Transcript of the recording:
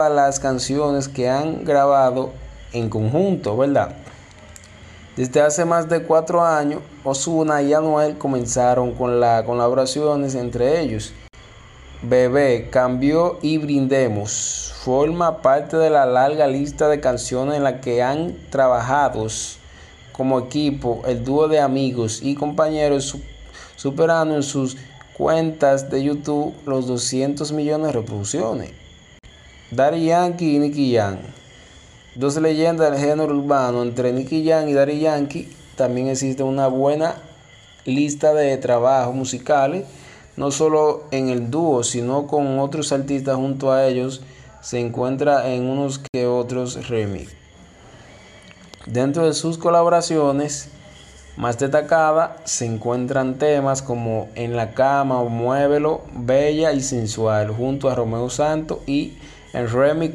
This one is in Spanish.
las canciones que han grabado en conjunto, ¿verdad? Desde hace más de cuatro años, Osuna y Anuel comenzaron con las colaboraciones entre ellos. Bebé, Cambió y Brindemos forma parte de la larga lista de canciones en la que han trabajado como equipo el dúo de amigos y compañeros superando en sus cuentas de YouTube los 200 millones de reproducciones. Daddy Yankee y Nicky Jam. Dos leyendas del género urbano entre Nicky Jam y Daddy Yankee. También existe una buena lista de trabajos musicales, no solo en el dúo, sino con otros artistas junto a ellos. Se encuentra en unos que otros remix. Dentro de sus colaboraciones más destacadas se encuentran temas como En la cama o Muévelo, Bella y Sensual, junto a Romeo Santos y el remix